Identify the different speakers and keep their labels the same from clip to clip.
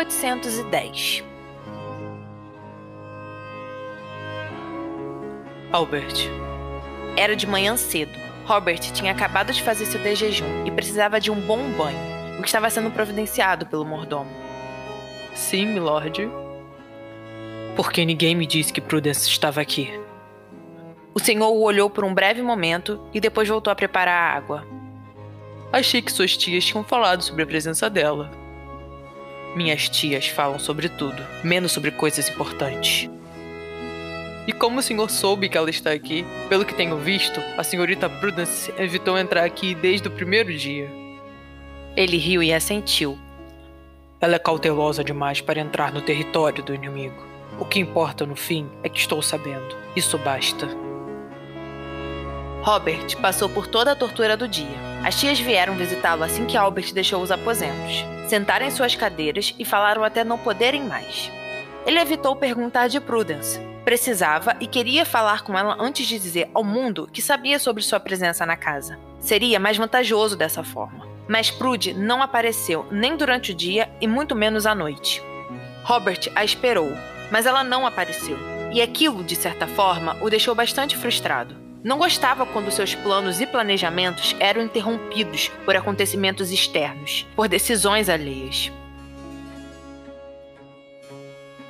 Speaker 1: 1810.
Speaker 2: Albert.
Speaker 1: Era de manhã cedo. Robert tinha acabado de fazer seu jejum e precisava de um bom banho, o que estava sendo providenciado pelo mordomo.
Speaker 2: Sim, milord. Porque ninguém me disse que Prudence estava aqui.
Speaker 1: O senhor o olhou por um breve momento e depois voltou a preparar a água.
Speaker 2: Achei que suas tias tinham falado sobre a presença dela. Minhas tias falam sobre tudo, menos sobre coisas importantes. E como o senhor soube que ela está aqui, pelo que tenho visto, a senhorita Prudence evitou entrar aqui desde o primeiro dia.
Speaker 1: Ele riu e assentiu.
Speaker 2: Ela é cautelosa demais para entrar no território do inimigo. O que importa no fim é que estou sabendo. Isso basta.
Speaker 1: Robert passou por toda a tortura do dia. As tias vieram visitá-lo assim que Albert deixou os aposentos. Sentaram em suas cadeiras e falaram até não poderem mais. Ele evitou perguntar de Prudence. Precisava e queria falar com ela antes de dizer ao mundo que sabia sobre sua presença na casa. Seria mais vantajoso dessa forma. Mas Prude não apareceu nem durante o dia e muito menos à noite. Robert a esperou, mas ela não apareceu. E aquilo, de certa forma, o deixou bastante frustrado. Não gostava quando seus planos e planejamentos eram interrompidos por acontecimentos externos, por decisões alheias.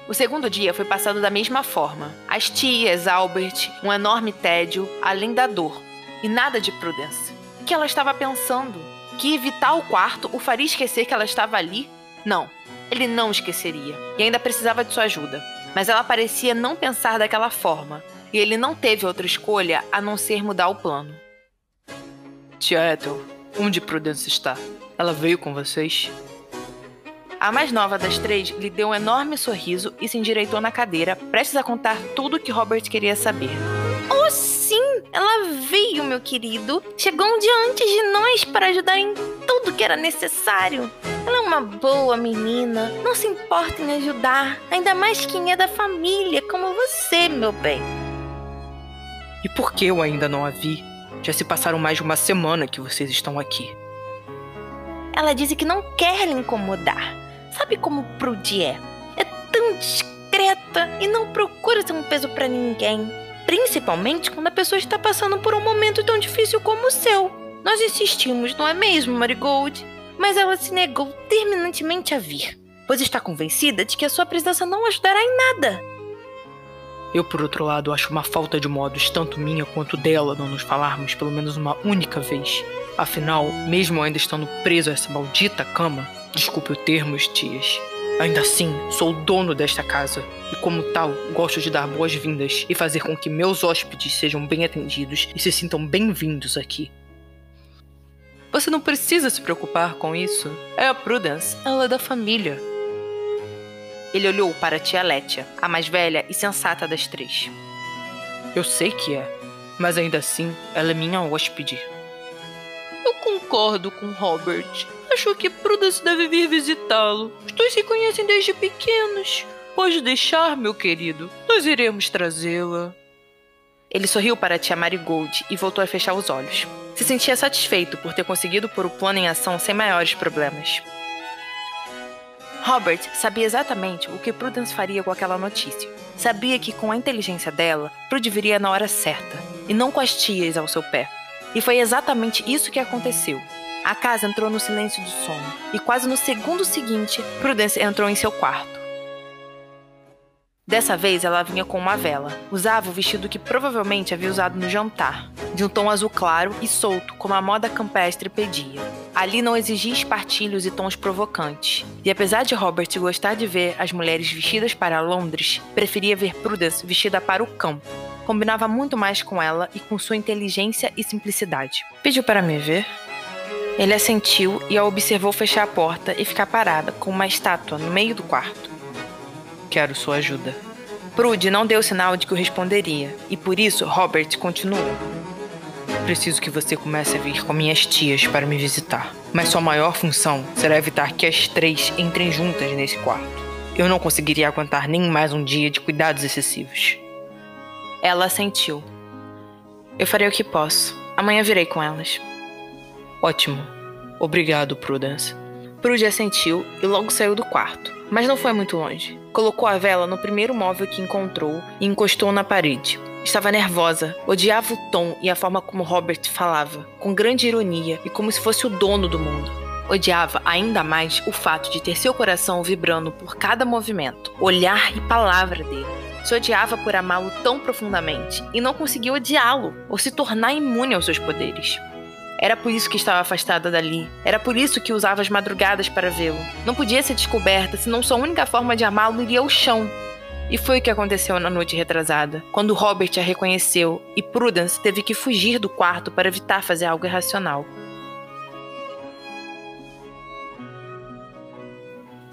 Speaker 1: O segundo dia foi passado da mesma forma. As tias, Albert, um enorme tédio, além da dor. E nada de Prudence. O que ela estava pensando? Que evitar o quarto o faria esquecer que ela estava ali? Não, ele não esqueceria. E ainda precisava de sua ajuda. Mas ela parecia não pensar daquela forma e ele não teve outra escolha a não ser mudar o plano.
Speaker 2: Tia Ethel, onde Prudence está? Ela veio com vocês?
Speaker 1: A mais nova das três lhe deu um enorme sorriso e se endireitou na cadeira, prestes a contar tudo o que Robert queria saber.
Speaker 3: Oh, sim! Ela veio, meu querido. Chegou um dia antes de nós para ajudar em tudo que era necessário. Ela é uma boa menina, não se importa em ajudar, ainda mais quem é da família, como você, meu bem.
Speaker 2: E por que eu ainda não a vi? Já se passaram mais de uma semana que vocês estão aqui.
Speaker 3: Ela disse que não quer lhe incomodar. Sabe como Prudy é? É tão discreta e não procura ser um peso para ninguém. Principalmente quando a pessoa está passando por um momento tão difícil como o seu. Nós insistimos, não é mesmo, Marigold? Mas ela se negou terminantemente a vir, pois está convencida de que a sua presença não ajudará em nada.
Speaker 2: Eu, por outro lado, acho uma falta de modos tanto minha quanto dela não nos falarmos pelo menos uma única vez. Afinal, mesmo ainda estando preso a essa maldita cama, desculpe o termo, tias, ainda assim sou o dono desta casa e, como tal, gosto de dar boas-vindas e fazer com que meus hóspedes sejam bem atendidos e se sintam bem-vindos aqui. Você não precisa se preocupar com isso. É a Prudence, ela é da família.
Speaker 1: Ele olhou para a tia Letia, a mais velha e sensata das três.
Speaker 2: Eu sei que é, mas ainda assim, ela é minha hóspede.
Speaker 4: Eu concordo com Robert. Acho que Prudence deve vir visitá-lo. Os dois se conhecem desde pequenos. Pode deixar, meu querido. Nós iremos trazê-la.
Speaker 1: Ele sorriu para a tia Marigold e voltou a fechar os olhos. Se sentia satisfeito por ter conseguido pôr o plano em ação sem maiores problemas. Robert sabia exatamente o que Prudence faria com aquela notícia. Sabia que com a inteligência dela, Prud viria na hora certa, e não com as tias ao seu pé. E foi exatamente isso que aconteceu. A casa entrou no silêncio do sono, e quase no segundo seguinte, Prudence entrou em seu quarto. Dessa vez ela vinha com uma vela. Usava o vestido que provavelmente havia usado no jantar, de um tom azul claro e solto, como a moda campestre pedia. Ali não exigia espartilhos e tons provocantes. E apesar de Robert gostar de ver as mulheres vestidas para Londres, preferia ver Prudence vestida para o campo. Combinava muito mais com ela e com sua inteligência e simplicidade. Pediu para me ver? Ele assentiu e a observou fechar a porta e ficar parada, como uma estátua, no meio do quarto.
Speaker 2: Quero sua ajuda.
Speaker 1: Prude não deu sinal de que o responderia, e por isso Robert continuou.
Speaker 2: Preciso que você comece a vir com minhas tias para me visitar. Mas sua maior função será evitar que as três entrem juntas nesse quarto. Eu não conseguiria aguentar nem mais um dia de cuidados excessivos.
Speaker 1: Ela assentiu. Eu farei o que posso. Amanhã virei com elas.
Speaker 2: Ótimo. Obrigado, Prudence.
Speaker 1: Prude assentiu e logo saiu do quarto. Mas não foi muito longe. Colocou a vela no primeiro móvel que encontrou e encostou na parede. Estava nervosa, odiava o tom e a forma como Robert falava, com grande ironia e como se fosse o dono do mundo. Odiava ainda mais o fato de ter seu coração vibrando por cada movimento, olhar e palavra dele. Se odiava por amá-lo tão profundamente e não conseguia odiá-lo ou se tornar imune aos seus poderes. Era por isso que estava afastada dali. Era por isso que usava as madrugadas para vê-lo. Não podia ser descoberta, senão sua única forma de amá-lo iria ao chão. E foi o que aconteceu na noite retrasada, quando Robert a reconheceu e Prudence teve que fugir do quarto para evitar fazer algo irracional.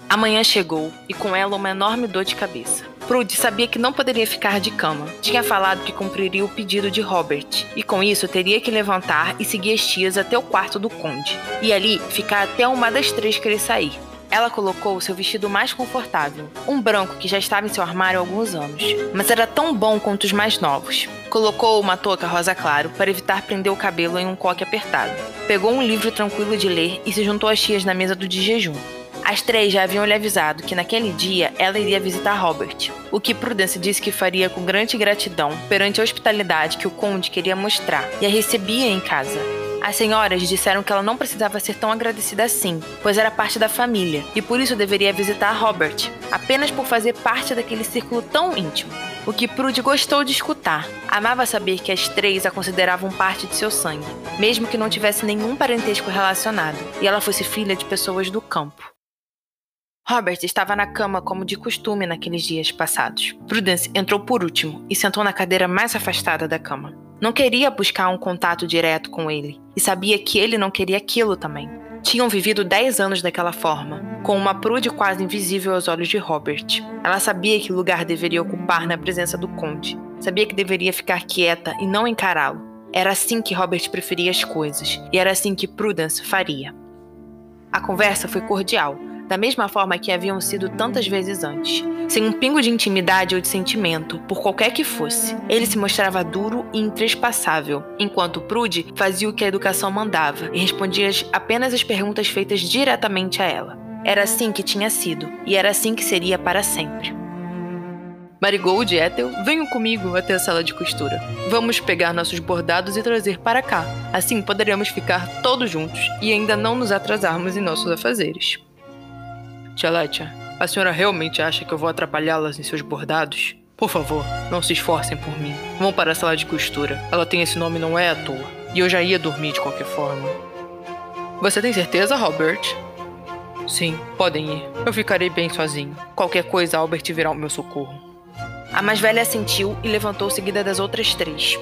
Speaker 1: A manhã chegou e com ela uma enorme dor de cabeça. Prude sabia que não poderia ficar de cama. Tinha falado que cumpriria o pedido de Robert, e com isso teria que levantar e seguir as tias até o quarto do conde, e ali ficar até uma das três querer sair. Ela colocou seu vestido mais confortável, um branco que já estava em seu armário há alguns anos, mas era tão bom quanto os mais novos. Colocou uma touca rosa claro para evitar prender o cabelo em um coque apertado. Pegou um livro tranquilo de ler e se juntou às tias na mesa do de jejum. As três já haviam lhe avisado que naquele dia ela iria visitar Robert, o que Prudence disse que faria com grande gratidão perante a hospitalidade que o conde queria mostrar e a recebia em casa. As senhoras disseram que ela não precisava ser tão agradecida assim, pois era parte da família e por isso deveria visitar Robert, apenas por fazer parte daquele círculo tão íntimo. O que Prude gostou de escutar. Amava saber que as três a consideravam parte de seu sangue, mesmo que não tivesse nenhum parentesco relacionado, e ela fosse filha de pessoas do campo. Robert estava na cama como de costume naqueles dias passados. Prudence entrou por último e sentou na cadeira mais afastada da cama. Não queria buscar um contato direto com ele e sabia que ele não queria aquilo também. Tinham vivido 10 anos daquela forma, com uma prude quase invisível aos olhos de Robert. Ela sabia que lugar deveria ocupar na presença do conde. Sabia que deveria ficar quieta e não encará-lo. Era assim que Robert preferia as coisas, e era assim que Prudence faria. A conversa foi cordial, da mesma forma que haviam sido tantas vezes antes, sem um pingo de intimidade ou de sentimento, por qualquer que fosse. Ele se mostrava duro e intrespassável, enquanto Prude fazia o que a educação mandava e respondia apenas as perguntas feitas diretamente a ela. Era assim que tinha sido, e era assim que seria para sempre.
Speaker 4: Marigold e Ethel, venham comigo até a sala de costura. Vamos pegar nossos bordados e trazer para cá. Assim poderemos ficar todos juntos e ainda não nos atrasarmos em nossos afazeres.
Speaker 2: Tia Letia, a senhora realmente acha que eu vou atrapalhá-las em seus bordados? Por favor, não se esforcem por mim. Vão para a sala de costura. Ela tem esse nome não é à toa. E eu já ia dormir de qualquer forma.
Speaker 4: Você tem certeza, Robert?
Speaker 2: Sim, podem ir. Eu ficarei bem sozinho. Qualquer coisa, Albert virá ao meu socorro.
Speaker 1: A mais velha assentiu e levantou seguida das outras três.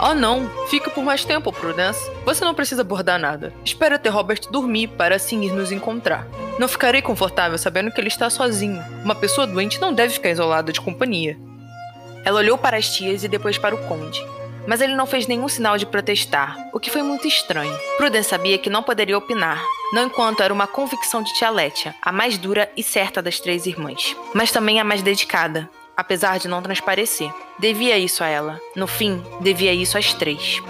Speaker 4: Oh não, fica por mais tempo, Prudence. Você não precisa bordar nada. Espera até Robert dormir para assim ir nos encontrar. Não ficarei confortável sabendo que ele está sozinho. Uma pessoa doente não deve ficar isolada de companhia.
Speaker 1: Ela olhou para as tias e depois para o conde. Mas ele não fez nenhum sinal de protestar, o que foi muito estranho. Prudence sabia que não poderia opinar, não enquanto era uma convicção de tia Letia, a mais dura e certa das três irmãs, mas também a mais dedicada, apesar de não transparecer. Devia isso a ela. No fim, devia isso às três.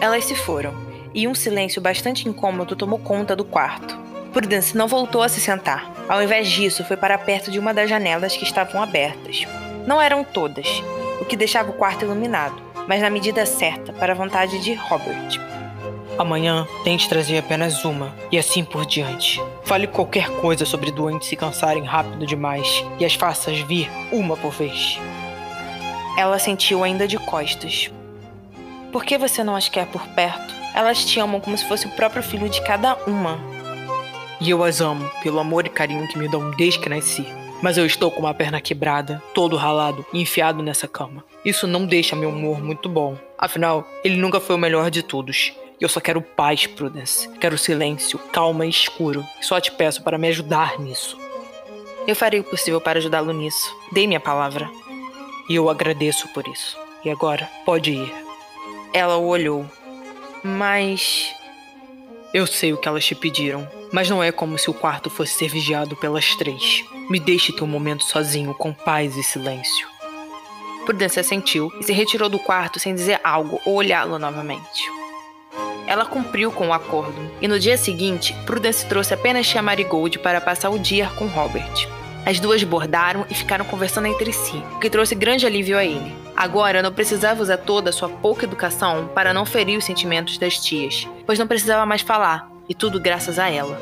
Speaker 1: Elas se foram, e um silêncio bastante incômodo tomou conta do quarto. Prudence não voltou a se sentar. Ao invés disso, foi para perto de uma das janelas que estavam abertas. Não eram todas, o que deixava o quarto iluminado, mas na medida certa, para a vontade de Robert.
Speaker 2: Amanhã tente trazer apenas uma, e assim por diante. Fale qualquer coisa sobre doentes se cansarem rápido demais, e as faças vir uma por vez.
Speaker 1: Ela sentiu ainda de costas. Por que você não as quer por perto? Elas te amam como se fosse o próprio filho de cada uma.
Speaker 2: E eu as amo pelo amor e carinho que me dão desde que nasci. Mas eu estou com uma perna quebrada, todo ralado e enfiado nessa cama. Isso não deixa meu humor muito bom. Afinal, ele nunca foi o melhor de todos. E eu só quero paz, Prudence. Quero silêncio, calma e escuro. Só te peço para me ajudar nisso.
Speaker 1: Eu farei o possível para ajudá-lo nisso. Dei minha palavra.
Speaker 2: E eu agradeço por isso. E agora, pode ir.
Speaker 1: Ela o olhou. Mas.
Speaker 2: Eu sei o que elas te pediram, mas não é como se o quarto fosse ser vigiado pelas três. Me deixe ter um momento sozinho, com paz e silêncio.
Speaker 1: Prudência sentiu e se retirou do quarto sem dizer algo ou olhá-lo novamente. Ela cumpriu com o acordo, e no dia seguinte, Prudence trouxe apenas Tia Marigold para passar o dia com Robert. As duas bordaram e ficaram conversando entre si, o que trouxe grande alívio a ele. Agora não precisava usar toda a sua pouca educação para não ferir os sentimentos das tias, pois não precisava mais falar, e tudo graças a ela.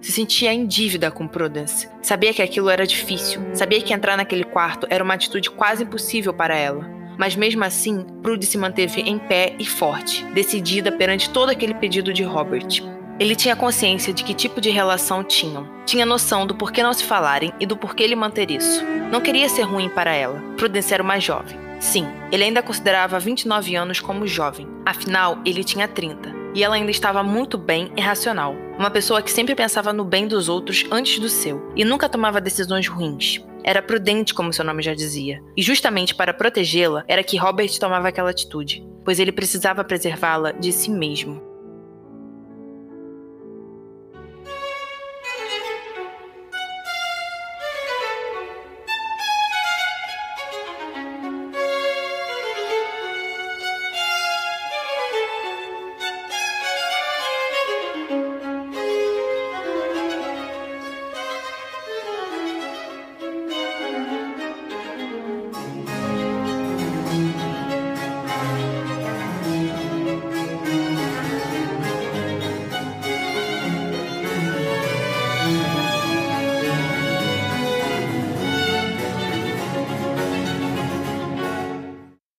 Speaker 1: Se sentia em dívida com Prudence. Sabia que aquilo era difícil. Sabia que entrar naquele quarto era uma atitude quase impossível para ela. Mas mesmo assim, Prude se manteve em pé e forte, decidida perante todo aquele pedido de Robert. Ele tinha consciência de que tipo de relação tinham. Tinha noção do porquê não se falarem e do porquê ele manter isso. Não queria ser ruim para ela. Prudence era mais jovem. Sim, ele ainda considerava 29 anos como jovem. Afinal, ele tinha 30. E ela ainda estava muito bem e racional. Uma pessoa que sempre pensava no bem dos outros antes do seu e nunca tomava decisões ruins. Era prudente, como seu nome já dizia. E justamente para protegê-la era que Robert tomava aquela atitude, pois ele precisava preservá-la de si mesmo.